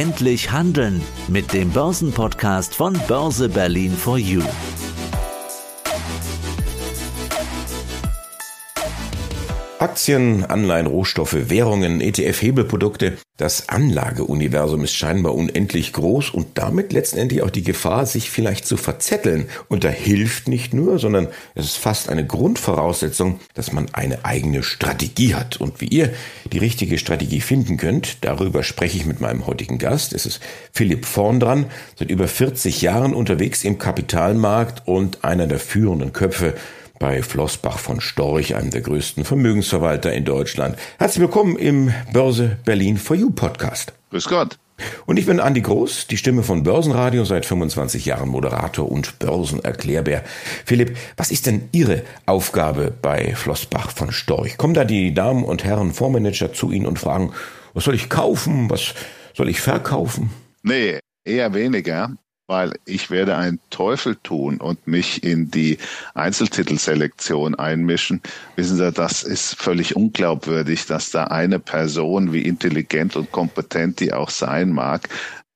Endlich handeln mit dem Börsenpodcast von Börse Berlin for You. Aktien, Anleihen, Rohstoffe, Währungen, ETF-Hebelprodukte. Das Anlageuniversum ist scheinbar unendlich groß und damit letztendlich auch die Gefahr, sich vielleicht zu verzetteln. Und da hilft nicht nur, sondern es ist fast eine Grundvoraussetzung, dass man eine eigene Strategie hat. Und wie ihr die richtige Strategie finden könnt, darüber spreche ich mit meinem heutigen Gast. Es ist Philipp Vorn dran, seit über 40 Jahren unterwegs im Kapitalmarkt und einer der führenden Köpfe bei Flossbach von Storch, einem der größten Vermögensverwalter in Deutschland. Herzlich willkommen im Börse Berlin for You Podcast. Grüß Gott. Und ich bin Andi Groß, die Stimme von Börsenradio, seit 25 Jahren Moderator und Börsenerklärbär. Philipp, was ist denn Ihre Aufgabe bei Flossbach von Storch? Kommen da die Damen und Herren Fondsmanager zu Ihnen und fragen, was soll ich kaufen, was soll ich verkaufen? Nee, eher weniger weil ich werde einen Teufel tun und mich in die Einzeltitelselektion einmischen. Wissen Sie, das ist völlig unglaubwürdig, dass da eine Person, wie intelligent und kompetent die auch sein mag,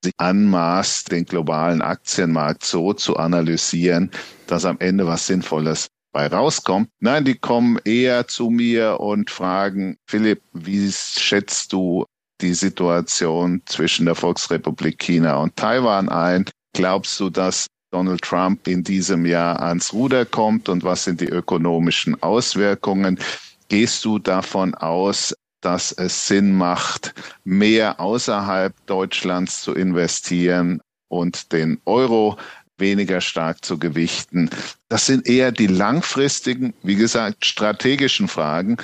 sich anmaßt, den globalen Aktienmarkt so zu analysieren, dass am Ende was Sinnvolles bei rauskommt. Nein, die kommen eher zu mir und fragen, Philipp, wie schätzt du die Situation zwischen der Volksrepublik China und Taiwan ein? Glaubst du, dass Donald Trump in diesem Jahr ans Ruder kommt und was sind die ökonomischen Auswirkungen? Gehst du davon aus, dass es Sinn macht, mehr außerhalb Deutschlands zu investieren und den Euro weniger stark zu gewichten? Das sind eher die langfristigen, wie gesagt, strategischen Fragen,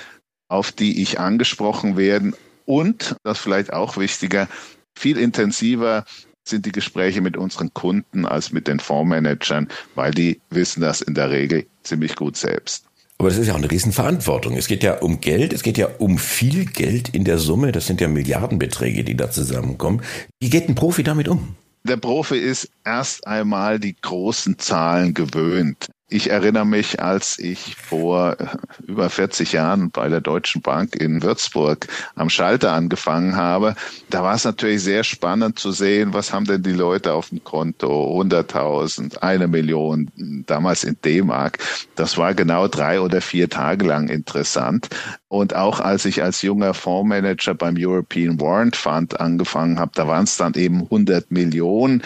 auf die ich angesprochen werden und, das vielleicht auch wichtiger, viel intensiver sind die Gespräche mit unseren Kunden als mit den Fondsmanagern, weil die wissen das in der Regel ziemlich gut selbst. Aber das ist ja auch eine Riesenverantwortung. Es geht ja um Geld, es geht ja um viel Geld in der Summe. Das sind ja Milliardenbeträge, die da zusammenkommen. Wie geht ein Profi damit um? Der Profi ist erst einmal die großen Zahlen gewöhnt. Ich erinnere mich, als ich vor äh, über 40 Jahren bei der Deutschen Bank in Würzburg am Schalter angefangen habe, da war es natürlich sehr spannend zu sehen, was haben denn die Leute auf dem Konto? 100.000, eine Million, damals in D-Mark. Das war genau drei oder vier Tage lang interessant. Und auch als ich als junger Fondsmanager beim European Warrant Fund angefangen habe, da waren es dann eben 100 Millionen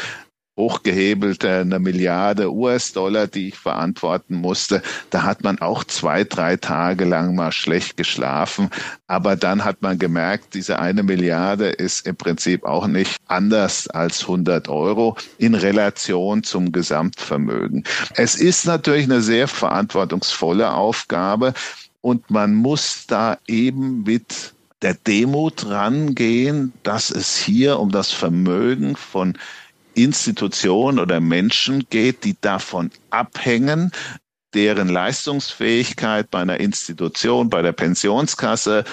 hochgehebelte eine Milliarde US-Dollar, die ich verantworten musste. Da hat man auch zwei, drei Tage lang mal schlecht geschlafen. Aber dann hat man gemerkt, diese eine Milliarde ist im Prinzip auch nicht anders als 100 Euro in Relation zum Gesamtvermögen. Es ist natürlich eine sehr verantwortungsvolle Aufgabe und man muss da eben mit der Demut rangehen, dass es hier um das Vermögen von Institutionen oder Menschen geht, die davon abhängen, deren Leistungsfähigkeit bei einer Institution, bei der Pensionskasse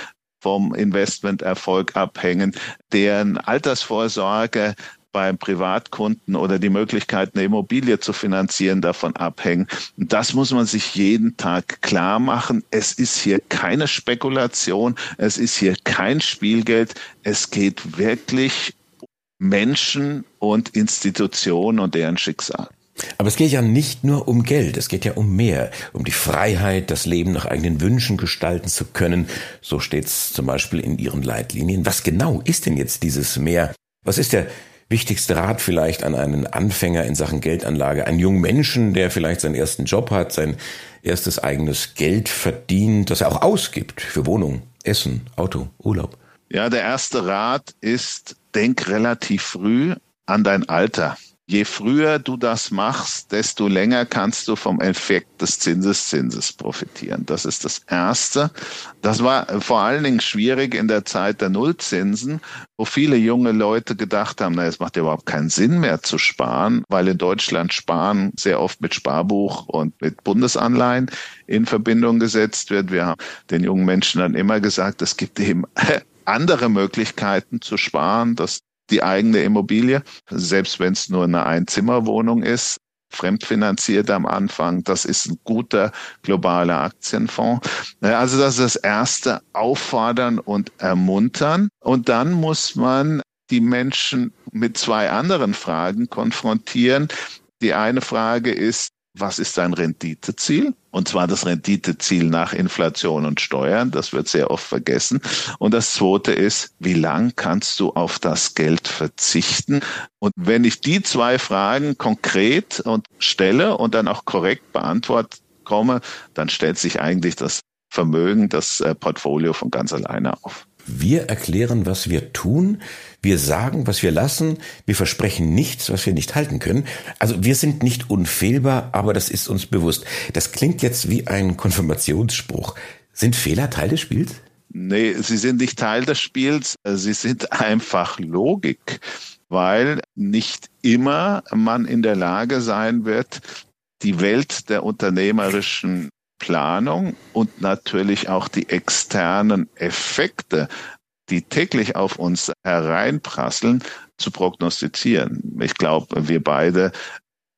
vom Investmenterfolg abhängen, deren Altersvorsorge beim Privatkunden oder die Möglichkeit, eine Immobilie zu finanzieren, davon abhängen. Das muss man sich jeden Tag klar machen. Es ist hier keine Spekulation, es ist hier kein Spielgeld. Es geht wirklich Menschen und Institutionen und deren Schicksal. Aber es geht ja nicht nur um Geld, es geht ja um mehr, um die Freiheit, das Leben nach eigenen Wünschen gestalten zu können. So steht es zum Beispiel in Ihren Leitlinien. Was genau ist denn jetzt dieses Mehr? Was ist der wichtigste Rat vielleicht an einen Anfänger in Sachen Geldanlage, einen jungen Menschen, der vielleicht seinen ersten Job hat, sein erstes eigenes Geld verdient, das er auch ausgibt für Wohnung, Essen, Auto, Urlaub? Ja, der erste Rat ist, denk relativ früh an dein Alter. Je früher du das machst, desto länger kannst du vom Effekt des Zinseszinses profitieren. Das ist das Erste. Das war vor allen Dingen schwierig in der Zeit der Nullzinsen, wo viele junge Leute gedacht haben, na, es macht ja überhaupt keinen Sinn mehr zu sparen, weil in Deutschland Sparen sehr oft mit Sparbuch und mit Bundesanleihen in Verbindung gesetzt wird. Wir haben den jungen Menschen dann immer gesagt, es gibt eben andere Möglichkeiten zu sparen, dass die eigene Immobilie, selbst wenn es nur eine Einzimmerwohnung ist, fremdfinanziert am Anfang. Das ist ein guter globaler Aktienfonds. Also das ist das erste, auffordern und ermuntern. Und dann muss man die Menschen mit zwei anderen Fragen konfrontieren. Die eine Frage ist, was ist dein Renditeziel? Und zwar das Renditeziel nach Inflation und Steuern. Das wird sehr oft vergessen. Und das zweite ist, wie lang kannst du auf das Geld verzichten? Und wenn ich die zwei Fragen konkret und stelle und dann auch korrekt beantwortet komme, dann stellt sich eigentlich das Vermögen, das äh, Portfolio von ganz alleine auf. Wir erklären, was wir tun. Wir sagen, was wir lassen. Wir versprechen nichts, was wir nicht halten können. Also wir sind nicht unfehlbar, aber das ist uns bewusst. Das klingt jetzt wie ein Konfirmationsspruch. Sind Fehler Teil des Spiels? Nee, sie sind nicht Teil des Spiels. Sie sind einfach Logik, weil nicht immer man in der Lage sein wird, die Welt der unternehmerischen Planung und natürlich auch die externen Effekte, die täglich auf uns hereinprasseln, zu prognostizieren. Ich glaube, wir beide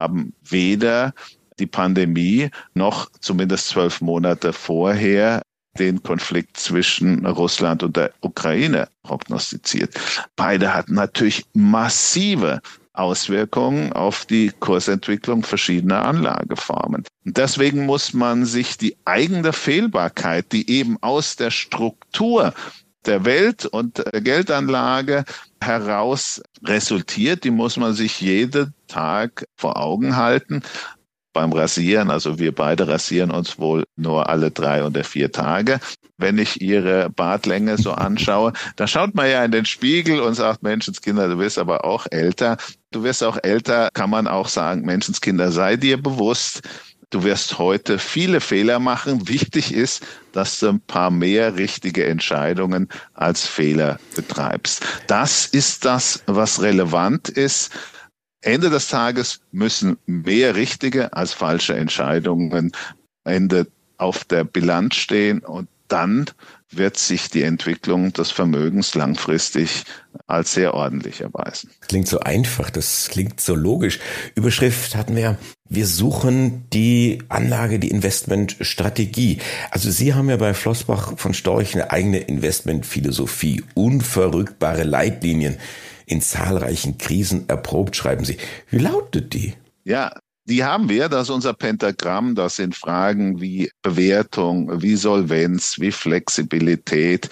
haben weder die Pandemie noch zumindest zwölf Monate vorher den Konflikt zwischen Russland und der Ukraine prognostiziert. Beide hatten natürlich massive Auswirkungen auf die Kursentwicklung verschiedener Anlageformen. Und deswegen muss man sich die eigene Fehlbarkeit, die eben aus der Struktur der Welt und der Geldanlage heraus resultiert, die muss man sich jeden Tag vor Augen halten beim Rasieren, also wir beide rasieren uns wohl nur alle drei oder vier Tage. Wenn ich ihre Bartlänge so anschaue, da schaut man ja in den Spiegel und sagt, Menschenskinder, du wirst aber auch älter. Du wirst auch älter, kann man auch sagen, Menschenskinder, sei dir bewusst, du wirst heute viele Fehler machen. Wichtig ist, dass du ein paar mehr richtige Entscheidungen als Fehler betreibst. Das ist das, was relevant ist Ende des Tages müssen mehr richtige als falsche Entscheidungen Ende auf der Bilanz stehen und dann wird sich die Entwicklung des Vermögens langfristig als sehr ordentlich erweisen. Klingt so einfach, das klingt so logisch. Überschrift hatten wir, wir suchen die Anlage, die Investmentstrategie. Also Sie haben ja bei Flossbach von Storch eine eigene Investmentphilosophie, unverrückbare Leitlinien in zahlreichen Krisen erprobt, schreiben Sie. Wie lautet die? Ja, die haben wir, das ist unser Pentagramm, das sind Fragen wie Bewertung, wie Solvenz, wie Flexibilität,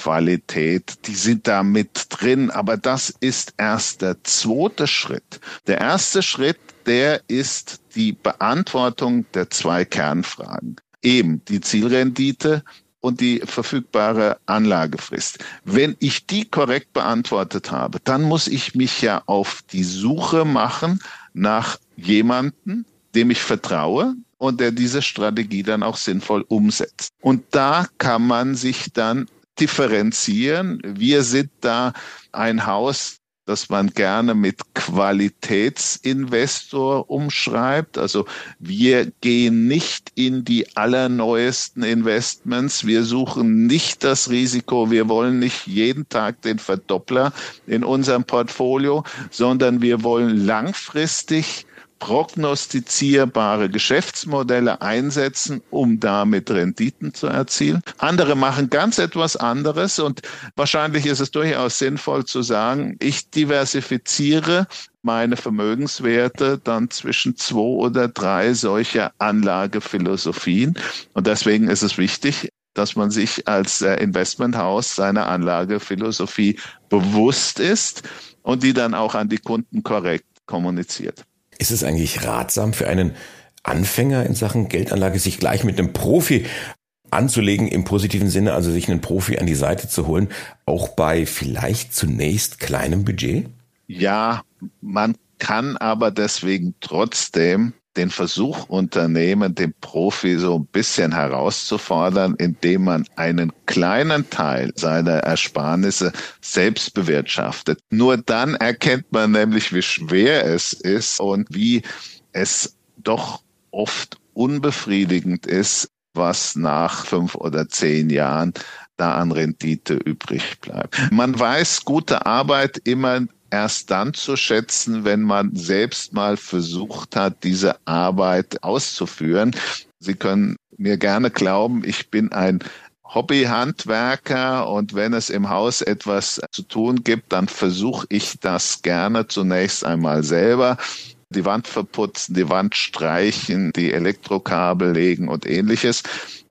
Qualität, die sind da mit drin, aber das ist erst der zweite Schritt. Der erste Schritt, der ist die Beantwortung der zwei Kernfragen. Eben die Zielrendite und die verfügbare Anlagefrist. Wenn ich die korrekt beantwortet habe, dann muss ich mich ja auf die Suche machen nach jemanden, dem ich vertraue und der diese Strategie dann auch sinnvoll umsetzt. Und da kann man sich dann differenzieren. Wir sind da ein Haus, dass man gerne mit Qualitätsinvestor umschreibt. Also wir gehen nicht in die allerneuesten Investments. Wir suchen nicht das Risiko. Wir wollen nicht jeden Tag den Verdoppler in unserem Portfolio, sondern wir wollen langfristig prognostizierbare Geschäftsmodelle einsetzen, um damit Renditen zu erzielen. Andere machen ganz etwas anderes und wahrscheinlich ist es durchaus sinnvoll zu sagen, ich diversifiziere meine Vermögenswerte dann zwischen zwei oder drei solcher Anlagephilosophien. Und deswegen ist es wichtig, dass man sich als äh, Investmenthaus seiner Anlagephilosophie bewusst ist und die dann auch an die Kunden korrekt kommuniziert. Ist es eigentlich ratsam für einen Anfänger in Sachen Geldanlage, sich gleich mit einem Profi anzulegen im positiven Sinne, also sich einen Profi an die Seite zu holen, auch bei vielleicht zunächst kleinem Budget? Ja, man kann aber deswegen trotzdem den Versuch unternehmen, den Profi so ein bisschen herauszufordern, indem man einen kleinen Teil seiner Ersparnisse selbst bewirtschaftet. Nur dann erkennt man nämlich, wie schwer es ist und wie es doch oft unbefriedigend ist, was nach fünf oder zehn Jahren da an Rendite übrig bleibt. Man weiß gute Arbeit immer erst dann zu schätzen, wenn man selbst mal versucht hat, diese Arbeit auszuführen. Sie können mir gerne glauben, ich bin ein Hobbyhandwerker und wenn es im Haus etwas zu tun gibt, dann versuche ich das gerne zunächst einmal selber die Wand verputzen, die Wand streichen, die Elektrokabel legen und ähnliches.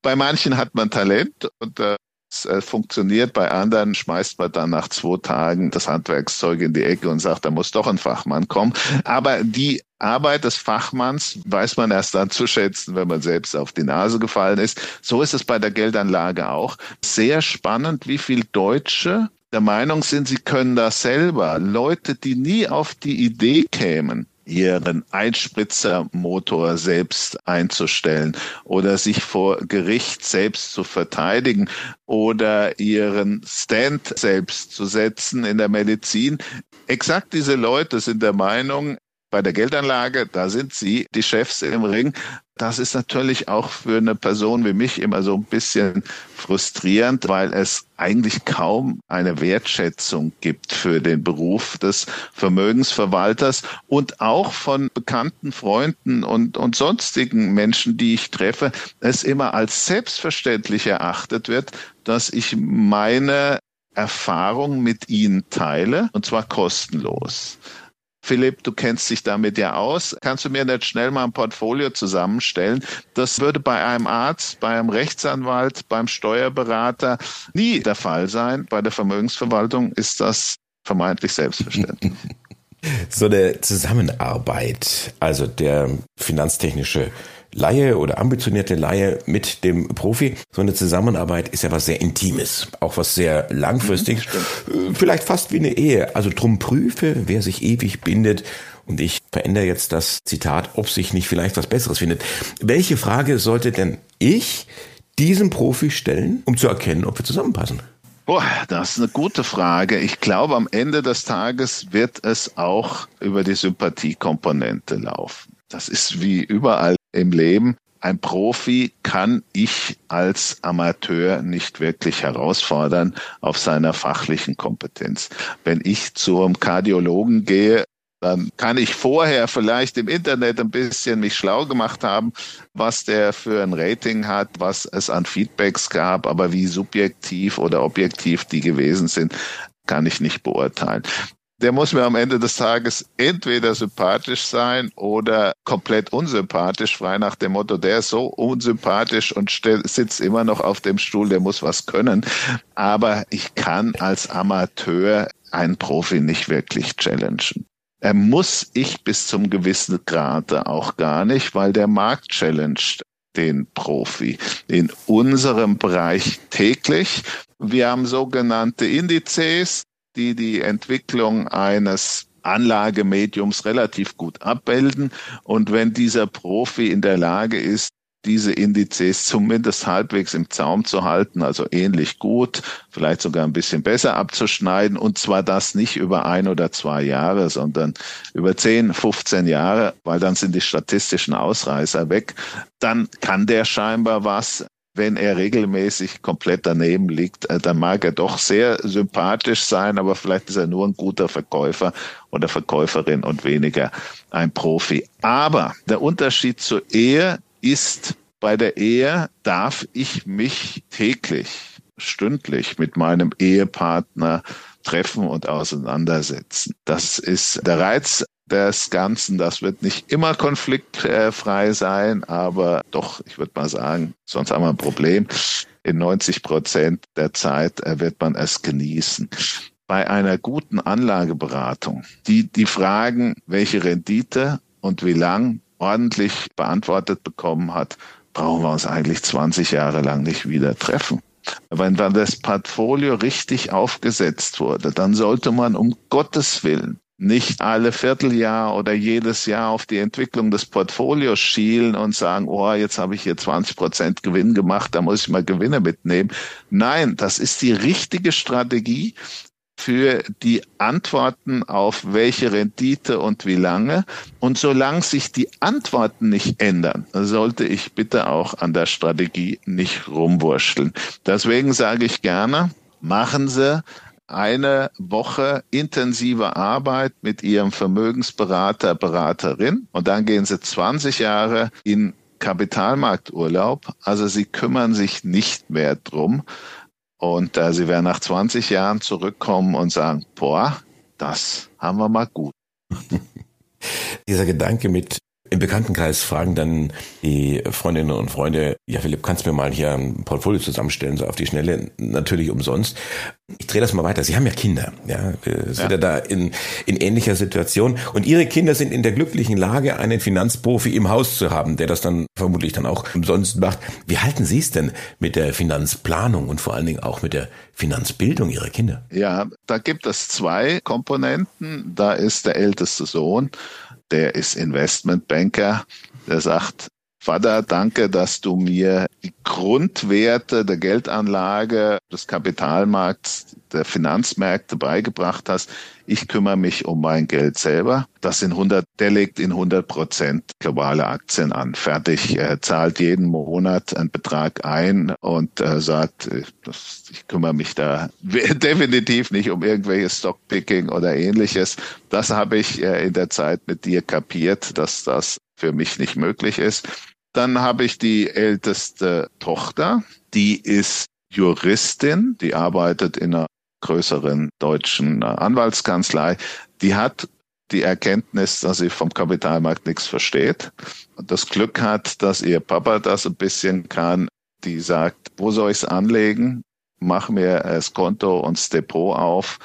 Bei manchen hat man Talent und äh, es äh, funktioniert, bei anderen schmeißt man dann nach zwei Tagen das Handwerkszeug in die Ecke und sagt, da muss doch ein Fachmann kommen. Aber die Arbeit des Fachmanns weiß man erst dann zu schätzen, wenn man selbst auf die Nase gefallen ist. So ist es bei der Geldanlage auch. Sehr spannend, wie viel Deutsche der Meinung sind, sie können das selber. Leute, die nie auf die Idee kämen, ihren Einspritzermotor selbst einzustellen oder sich vor Gericht selbst zu verteidigen oder ihren Stand selbst zu setzen in der Medizin. Exakt diese Leute sind der Meinung, bei der Geldanlage, da sind sie die Chefs im Ring. Das ist natürlich auch für eine Person wie mich immer so ein bisschen frustrierend, weil es eigentlich kaum eine Wertschätzung gibt für den Beruf des Vermögensverwalters und auch von bekannten Freunden und, und sonstigen Menschen, die ich treffe, es immer als selbstverständlich erachtet wird, dass ich meine Erfahrung mit ihnen teile, und zwar kostenlos. Philipp, du kennst dich damit ja aus. Kannst du mir nicht schnell mal ein Portfolio zusammenstellen? Das würde bei einem Arzt, bei einem Rechtsanwalt, beim Steuerberater nie der Fall sein. Bei der Vermögensverwaltung ist das vermeintlich selbstverständlich. So eine Zusammenarbeit, also der finanztechnische Laie oder ambitionierte Laie mit dem Profi. So eine Zusammenarbeit ist ja was sehr Intimes, auch was sehr langfristiges, mhm, vielleicht fast wie eine Ehe. Also drum prüfe, wer sich ewig bindet. Und ich verändere jetzt das Zitat, ob sich nicht vielleicht was Besseres findet. Welche Frage sollte denn ich diesem Profi stellen, um zu erkennen, ob wir zusammenpassen? Boah, das ist eine gute Frage. Ich glaube, am Ende des Tages wird es auch über die Sympathiekomponente laufen. Das ist wie überall im Leben. Ein Profi kann ich als Amateur nicht wirklich herausfordern auf seiner fachlichen Kompetenz. Wenn ich zum Kardiologen gehe, dann kann ich vorher vielleicht im Internet ein bisschen mich schlau gemacht haben, was der für ein Rating hat, was es an Feedbacks gab, aber wie subjektiv oder objektiv die gewesen sind, kann ich nicht beurteilen der muss mir am Ende des Tages entweder sympathisch sein oder komplett unsympathisch, frei nach dem Motto, der ist so unsympathisch und sitzt immer noch auf dem Stuhl, der muss was können. Aber ich kann als Amateur einen Profi nicht wirklich challengen. Er muss ich bis zum gewissen Grade auch gar nicht, weil der Markt challenged den Profi in unserem Bereich täglich. Wir haben sogenannte Indizes, die die Entwicklung eines Anlagemediums relativ gut abbilden. Und wenn dieser Profi in der Lage ist, diese Indizes zumindest halbwegs im Zaum zu halten, also ähnlich gut, vielleicht sogar ein bisschen besser abzuschneiden. Und zwar das nicht über ein oder zwei Jahre, sondern über 10, 15 Jahre, weil dann sind die statistischen Ausreißer weg, dann kann der scheinbar was wenn er regelmäßig komplett daneben liegt, äh, dann mag er doch sehr sympathisch sein, aber vielleicht ist er nur ein guter Verkäufer oder Verkäuferin und weniger ein Profi. Aber der Unterschied zur Ehe ist, bei der Ehe darf ich mich täglich, stündlich mit meinem Ehepartner treffen und auseinandersetzen. Das ist der Reiz des Ganzen. Das wird nicht immer konfliktfrei sein, aber doch, ich würde mal sagen, sonst haben wir ein Problem. In 90 Prozent der Zeit wird man es genießen. Bei einer guten Anlageberatung, die die Fragen, welche Rendite und wie lang ordentlich beantwortet bekommen hat, brauchen wir uns eigentlich 20 Jahre lang nicht wieder treffen. Wenn dann das Portfolio richtig aufgesetzt wurde, dann sollte man um Gottes Willen nicht alle Vierteljahr oder jedes Jahr auf die Entwicklung des Portfolios schielen und sagen, oh, jetzt habe ich hier 20 Prozent Gewinn gemacht, da muss ich mal Gewinne mitnehmen. Nein, das ist die richtige Strategie für die Antworten auf welche Rendite und wie lange. Und solange sich die Antworten nicht ändern, sollte ich bitte auch an der Strategie nicht rumwurschteln. Deswegen sage ich gerne, machen Sie eine Woche intensive Arbeit mit ihrem Vermögensberater, Beraterin und dann gehen sie 20 Jahre in Kapitalmarkturlaub. Also sie kümmern sich nicht mehr drum. Und äh, sie werden nach 20 Jahren zurückkommen und sagen, boah, das haben wir mal gut. Dieser Gedanke mit im Bekanntenkreis fragen dann die Freundinnen und Freunde, ja Philipp, kannst du mir mal hier ein Portfolio zusammenstellen, so auf die Schnelle, natürlich umsonst. Ich drehe das mal weiter. Sie haben ja Kinder, ja, sind ja, ja da in, in ähnlicher Situation und Ihre Kinder sind in der glücklichen Lage, einen Finanzprofi im Haus zu haben, der das dann vermutlich dann auch umsonst macht. Wie halten Sie es denn mit der Finanzplanung und vor allen Dingen auch mit der Finanzbildung Ihrer Kinder? Ja, da gibt es zwei Komponenten. Da ist der älteste Sohn, der ist Investmentbanker, der sagt, Vater, danke, dass du mir die Grundwerte der Geldanlage, des Kapitalmarkts, der Finanzmärkte beigebracht hast. Ich kümmere mich um mein Geld selber. Das sind 100, der legt in 100 Prozent globale Aktien an. Fertig, er zahlt jeden Monat einen Betrag ein und äh, sagt, äh, das, ich kümmere mich da definitiv nicht um irgendwelches Stockpicking oder ähnliches. Das habe ich äh, in der Zeit mit dir kapiert, dass das für mich nicht möglich ist. Dann habe ich die älteste Tochter, die ist Juristin, die arbeitet in einer größeren deutschen äh, Anwaltskanzlei. Die hat die Erkenntnis, dass sie vom Kapitalmarkt nichts versteht und das Glück hat, dass ihr Papa das ein bisschen kann. Die sagt, wo soll ich es anlegen? Mach mir das Konto und das Depot auf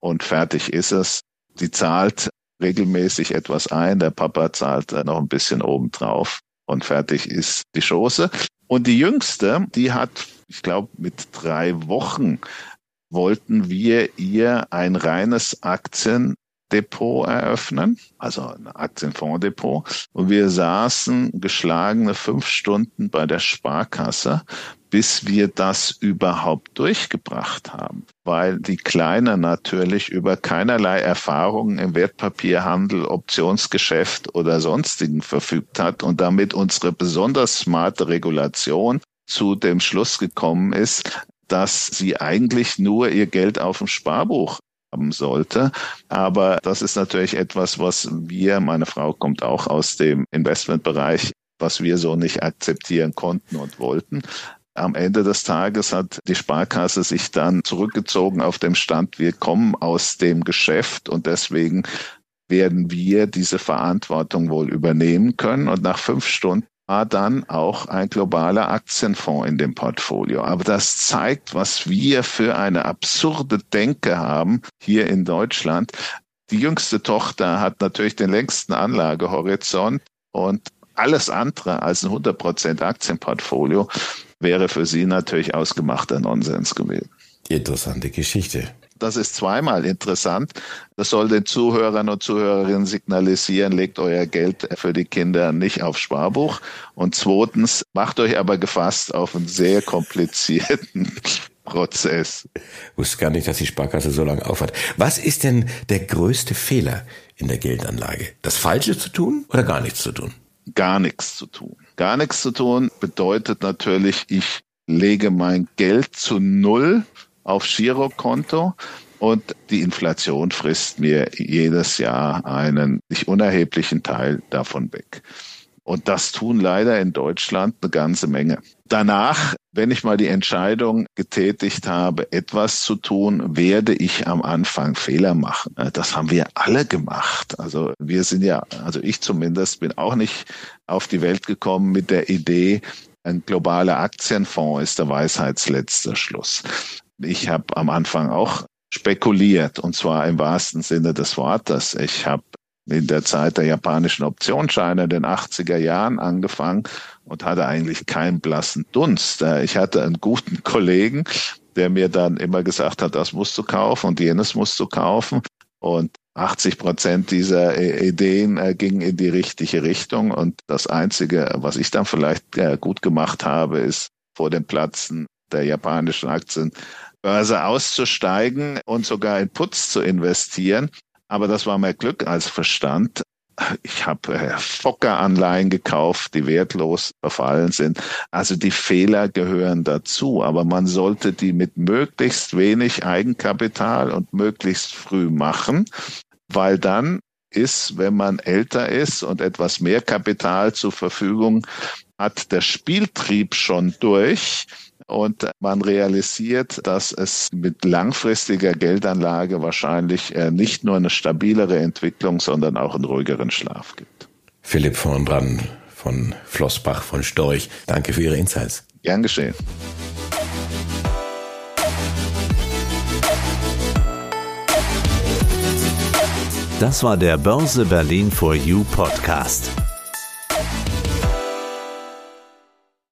und fertig ist es. Die zahlt regelmäßig etwas ein. Der Papa zahlt noch ein bisschen obendrauf und fertig ist die Chose. Und die jüngste, die hat, ich glaube, mit drei Wochen wollten wir ihr ein reines Aktiendepot eröffnen, also ein Aktienfondsdepot. Und wir saßen geschlagene fünf Stunden bei der Sparkasse bis wir das überhaupt durchgebracht haben, weil die Kleine natürlich über keinerlei Erfahrungen im Wertpapierhandel, Optionsgeschäft oder sonstigen verfügt hat und damit unsere besonders smarte Regulation zu dem Schluss gekommen ist, dass sie eigentlich nur ihr Geld auf dem Sparbuch haben sollte. Aber das ist natürlich etwas, was wir, meine Frau kommt auch aus dem Investmentbereich, was wir so nicht akzeptieren konnten und wollten. Am Ende des Tages hat die Sparkasse sich dann zurückgezogen auf dem Stand, wir kommen aus dem Geschäft und deswegen werden wir diese Verantwortung wohl übernehmen können. Und nach fünf Stunden war dann auch ein globaler Aktienfonds in dem Portfolio. Aber das zeigt, was wir für eine absurde Denke haben hier in Deutschland. Die jüngste Tochter hat natürlich den längsten Anlagehorizont und alles andere als ein 100% Aktienportfolio wäre für sie natürlich ausgemachter Nonsens gewesen. Interessante Geschichte. Das ist zweimal interessant. Das soll den Zuhörern und Zuhörerinnen signalisieren, legt euer Geld für die Kinder nicht auf Sparbuch. Und zweitens, macht euch aber gefasst auf einen sehr komplizierten Prozess. Ich wusste gar nicht, dass die Sparkasse so lange aufhat. Was ist denn der größte Fehler in der Geldanlage? Das Falsche zu tun oder gar nichts zu tun? Gar nichts zu tun. Gar nichts zu tun bedeutet natürlich, ich lege mein Geld zu Null auf Girokonto und die Inflation frisst mir jedes Jahr einen nicht unerheblichen Teil davon weg. Und das tun leider in Deutschland eine ganze Menge. Danach, wenn ich mal die Entscheidung getätigt habe, etwas zu tun, werde ich am Anfang Fehler machen. Das haben wir alle gemacht. Also wir sind ja, also ich zumindest bin auch nicht auf die Welt gekommen mit der Idee, ein globaler Aktienfonds ist der Weisheitsletzter Schluss. Ich habe am Anfang auch spekuliert und zwar im wahrsten Sinne des Wortes. Ich habe in der Zeit der japanischen Optionsscheine in den 80er Jahren angefangen und hatte eigentlich keinen blassen Dunst. Äh, ich hatte einen guten Kollegen, der mir dann immer gesagt hat, das musst du kaufen und jenes musst du kaufen. Und 80 Prozent dieser äh, Ideen äh, gingen in die richtige Richtung. Und das Einzige, was ich dann vielleicht gut gemacht habe, ist vor dem Platzen der japanischen Aktienbörse auszusteigen und sogar in Putz zu investieren. Aber das war mehr Glück als Verstand. Ich habe äh, Fokker-Anleihen gekauft, die wertlos verfallen sind. Also die Fehler gehören dazu, aber man sollte die mit möglichst wenig Eigenkapital und möglichst früh machen, weil dann ist, wenn man älter ist und etwas mehr Kapital zur Verfügung hat der Spieltrieb schon durch und man realisiert, dass es mit langfristiger Geldanlage wahrscheinlich äh, nicht nur eine stabilere Entwicklung, sondern auch einen ruhigeren Schlaf gibt. Philipp von Dran von Flossbach von Storch, danke für Ihre Insights. Gern geschehen. Das war der Börse Berlin for You Podcast.